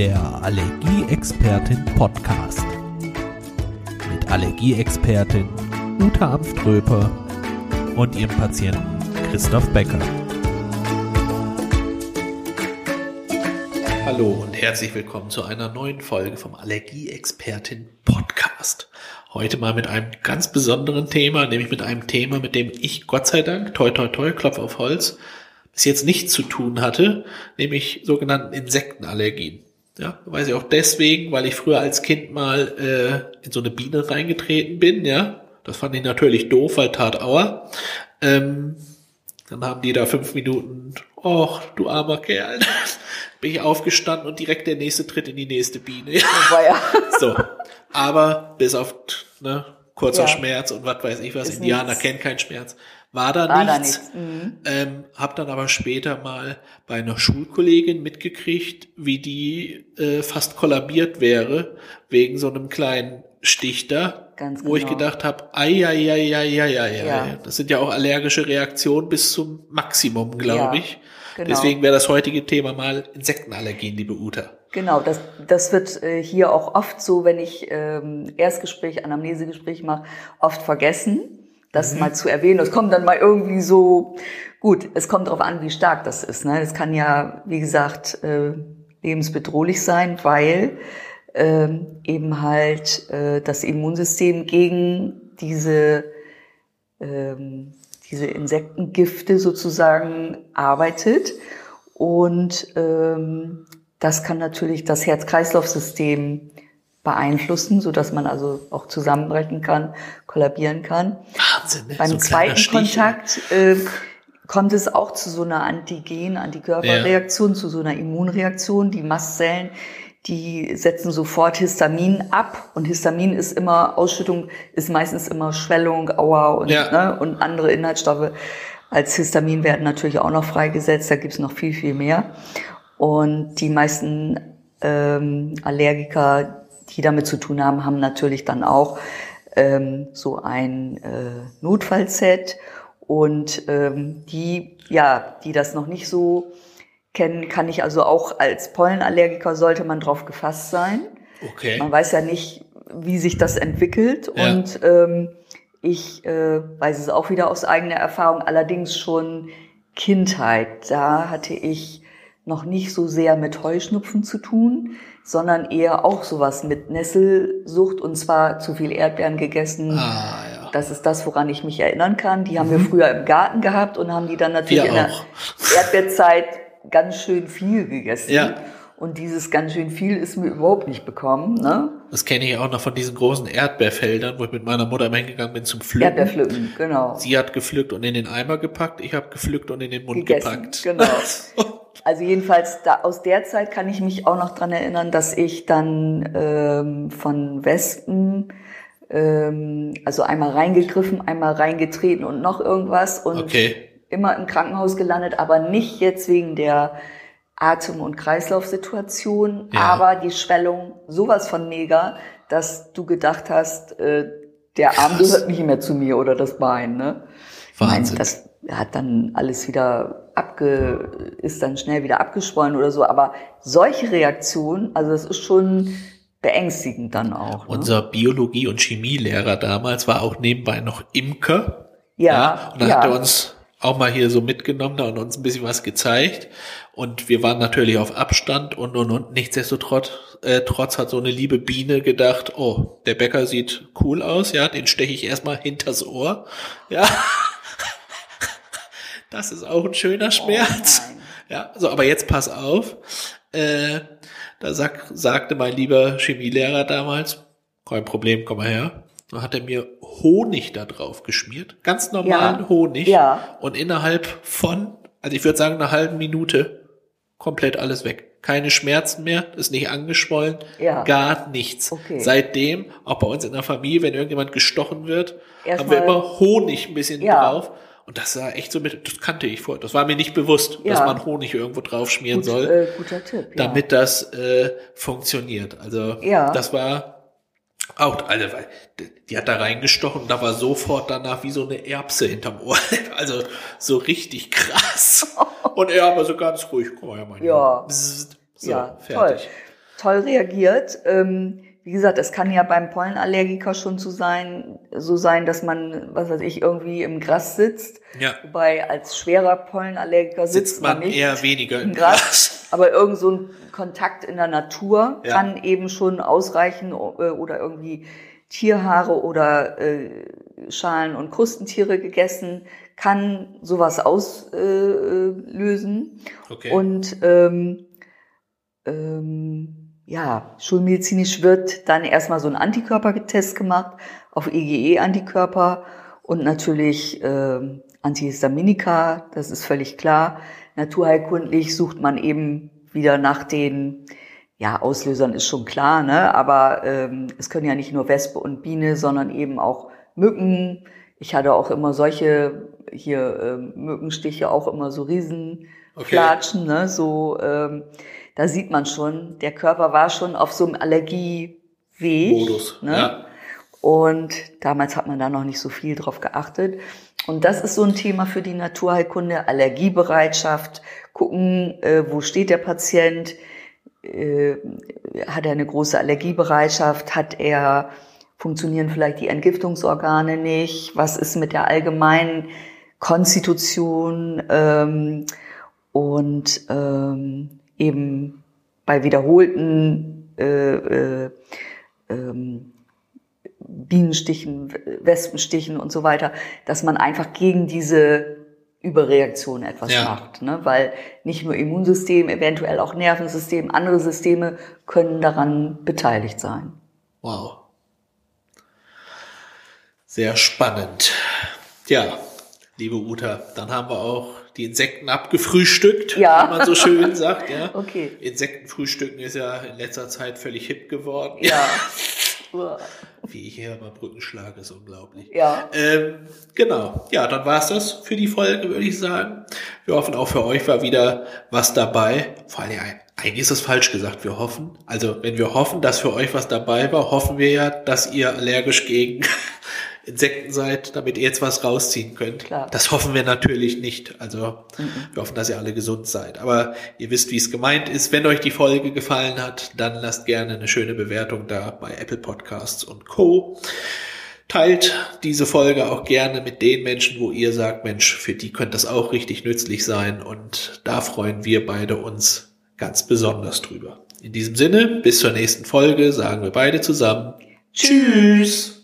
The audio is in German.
Der Allergieexpertin Podcast. Mit Allergieexpertin Uta Amströper und ihrem Patienten Christoph Becker. Hallo und herzlich willkommen zu einer neuen Folge vom Allergieexpertin Podcast. Heute mal mit einem ganz besonderen Thema, nämlich mit einem Thema, mit dem ich Gott sei Dank, toi toi toi, Klopf auf Holz, bis jetzt nichts zu tun hatte, nämlich sogenannten Insektenallergien. Ja, weiß ich auch deswegen, weil ich früher als Kind mal äh, in so eine Biene reingetreten bin, ja. Das fand ich natürlich doof, weil tat Aua. Ähm, dann haben die da fünf Minuten, och, du armer Kerl, bin ich aufgestanden und direkt der nächste Tritt in die nächste Biene. Ja. so. Aber bis auf ne, kurzer ja. Schmerz und was weiß ich was, Ist Indianer nichts. kennen keinen Schmerz, war da war nichts. Da nichts. Mhm. Ähm, hab dann aber später mal bei einer Schulkollegin mitgekriegt, wie die äh, fast kollabiert wäre wegen so einem kleinen Stich da, Ganz wo genau. ich gedacht habe, ai, ai, ai, ai, ai, ai, ja. das sind ja auch allergische Reaktionen bis zum Maximum, glaube ja. ich. Genau. Deswegen wäre das heutige Thema mal Insektenallergien, liebe Uta. Genau, das, das wird äh, hier auch oft so, wenn ich ähm, Erstgespräch, Anamnesegespräch mache, oft vergessen, das mhm. mal zu erwähnen. Das kommt dann mal irgendwie so, gut, es kommt darauf an, wie stark das ist. Ne? Es kann ja, wie gesagt, äh, lebensbedrohlich sein, weil ähm, eben halt äh, das Immunsystem gegen diese ähm, diese Insektengifte sozusagen arbeitet. Und ähm, das kann natürlich das Herz-Kreislauf-System beeinflussen, so dass man also auch zusammenbrechen kann, kollabieren kann. Wahnsinn, ne? Beim so zweiten Kontakt äh, kommt es auch zu so einer Antigen, Antikörperreaktion, ja. zu so einer Immunreaktion. Die Mastzellen, die setzen sofort Histamin ab und Histamin ist immer, Ausschüttung ist meistens immer Schwellung, Aua und, ja. ne, und andere Inhaltsstoffe als Histamin werden natürlich auch noch freigesetzt, da gibt's noch viel, viel mehr. Und die meisten ähm, Allergiker, die damit zu tun haben, haben natürlich dann auch ähm, so ein äh, Notfallset und ähm, die, ja, die das noch nicht so kennen, kann ich also auch als Pollenallergiker sollte man drauf gefasst sein. Okay. Man weiß ja nicht, wie sich das entwickelt ja. und ähm, ich äh, weiß es auch wieder aus eigener Erfahrung, allerdings schon Kindheit. Da hatte ich noch nicht so sehr mit Heuschnupfen zu tun, sondern eher auch sowas mit Nesselsucht und zwar zu viel Erdbeeren gegessen. Ah, ja. Das ist das, woran ich mich erinnern kann. Die haben mhm. wir früher im Garten gehabt und haben die dann natürlich wir in der Erdbeerzeit ganz schön viel gegessen. Ja. Und dieses ganz schön viel ist mir überhaupt nicht bekommen. Ne? Das kenne ich auch noch von diesen großen Erdbeerfeldern, wo ich mit meiner Mutter immer hingegangen bin zum Pflücken. Erdbeerpflücken, genau. Sie hat gepflückt und in den Eimer gepackt, ich habe gepflückt und in den Mund Gegessen, gepackt. Genau. Also jedenfalls da, aus der Zeit kann ich mich auch noch dran erinnern, dass ich dann ähm, von Wespen ähm, also einmal reingegriffen, einmal reingetreten und noch irgendwas und okay. immer im Krankenhaus gelandet, aber nicht jetzt wegen der Atem- und Kreislaufsituation, ja. aber die Schwellung sowas von mega, dass du gedacht hast, äh, der Arm Krass. gehört nicht mehr zu mir oder das Bein. Ne? Wahnsinn. Ich meine, das hat dann alles wieder abge, ist dann schnell wieder abgeschwollen oder so. Aber solche Reaktionen, also das ist schon beängstigend dann auch. Ne? Unser Biologie- und Chemielehrer damals war auch nebenbei noch Imker. Ja. ja und dann ja. hat er uns auch mal hier so mitgenommen und uns ein bisschen was gezeigt. Und wir waren natürlich auf Abstand und und und nichtsdestotrotz äh, trotz hat so eine liebe Biene gedacht, oh, der Bäcker sieht cool aus, ja, den steche ich erstmal hinters Ohr. Ja. Das ist auch ein schöner Schmerz. Oh ja, so, aber jetzt pass auf. Äh, da sag, sagte mein lieber Chemielehrer damals, kein Problem, komm mal her. Da hat er mir Honig da drauf geschmiert. Ganz normalen ja. Honig. Ja. Und innerhalb von, also ich würde sagen, einer halben Minute komplett alles weg. Keine Schmerzen mehr, ist nicht angeschwollen, ja. gar nichts. Okay. Seitdem, auch bei uns in der Familie, wenn irgendjemand gestochen wird, Erst haben wir immer Honig ein bisschen ja. drauf. Und das sah echt so mit, das kannte ich vor, das war mir nicht bewusst, ja. dass man Honig irgendwo drauf schmieren Gut, soll. Äh, guter Tipp. Ja. Damit das äh, funktioniert. Also ja. das war auch, also, die hat da reingestochen und da war sofort danach wie so eine Erbse hinterm Ohr. Also so richtig krass. Und er aber so ganz ruhig, komm mal, mein Ja. so, ja, fertig. Toll. toll reagiert. Ähm, wie gesagt, es kann ja beim Pollenallergiker schon so sein, so sein, dass man, was weiß ich, irgendwie im Gras sitzt. Ja. Wobei als schwerer Pollenallergiker sitzt, Sitzt man nicht eher weniger im Gras. Aber irgend so ein Kontakt in der Natur Ja. kann eben schon ausreichen äh, oder irgendwie Tierhaare oder äh, Schalen und Krustentiere gegessen, kann sowas auslösen. Okay. Und ähm, ähm, ja, schulmedizinisch wird dann erstmal so ein Antikörpertest gemacht auf IgE-Antikörper und natürlich ähm, Antihistaminika, das ist völlig klar. Naturheilkundlich sucht man eben wieder nach den ja, Auslösern ist schon klar, ne? aber ähm, es können ja nicht nur Wespe und Biene, sondern eben auch Mücken. Ich hatte auch immer solche hier ähm, Mückenstiche, auch immer so riesen Okay. Ne? so ähm, da sieht man schon, der Körper war schon auf so einem Allergieweg. Modus. Ne? Ja. Und damals hat man da noch nicht so viel drauf geachtet. Und das ist so ein Thema für die Naturheilkunde, Allergiebereitschaft, gucken, äh, wo steht der Patient, äh, hat er eine große Allergiebereitschaft, hat er, funktionieren vielleicht die Entgiftungsorgane nicht, was ist mit der allgemeinen Konstitution ähm, und ähm, eben bei wiederholten äh, äh, ähm, Bienenstichen, Wespenstichen und so weiter, dass man einfach gegen diese Überreaktion etwas Ja. macht. Ne? Weil nicht nur Immunsystem, eventuell auch Nervensystem, andere Systeme können daran beteiligt sein. Wow. Sehr spannend. Ja, liebe Uta, dann haben wir auch die Insekten abgefrühstückt, Ja. wie man so schön sagt. Ja. Okay. Insektenfrühstücken ist ja in letzter Zeit völlig hip geworden. Ja. Wie ich hier mal Brücken schlage, ist unglaublich. Ja. Ähm, genau. Ja, dann war's das für die Folge, würde ich sagen. Wir hoffen, auch für euch war wieder was dabei. Vor allem, eigentlich ist es falsch gesagt, wir hoffen. Also, wenn wir hoffen, dass für euch was dabei war, hoffen wir ja, dass ihr allergisch gegen Insekten seid, damit ihr jetzt was rausziehen könnt. Klar. Das hoffen wir natürlich nicht. Also, wir hoffen, dass ihr alle gesund seid. Aber ihr wisst, wie es gemeint ist. Wenn euch die Folge gefallen hat, dann lasst gerne eine schöne Bewertung da bei Apple Podcasts und Co. Teilt diese Folge auch gerne mit den Menschen, wo ihr sagt, Mensch, für die könnte das auch richtig nützlich sein. Und da freuen wir beide uns ganz besonders drüber. In diesem Sinne, bis zur nächsten Folge, sagen wir beide zusammen. Tschüss.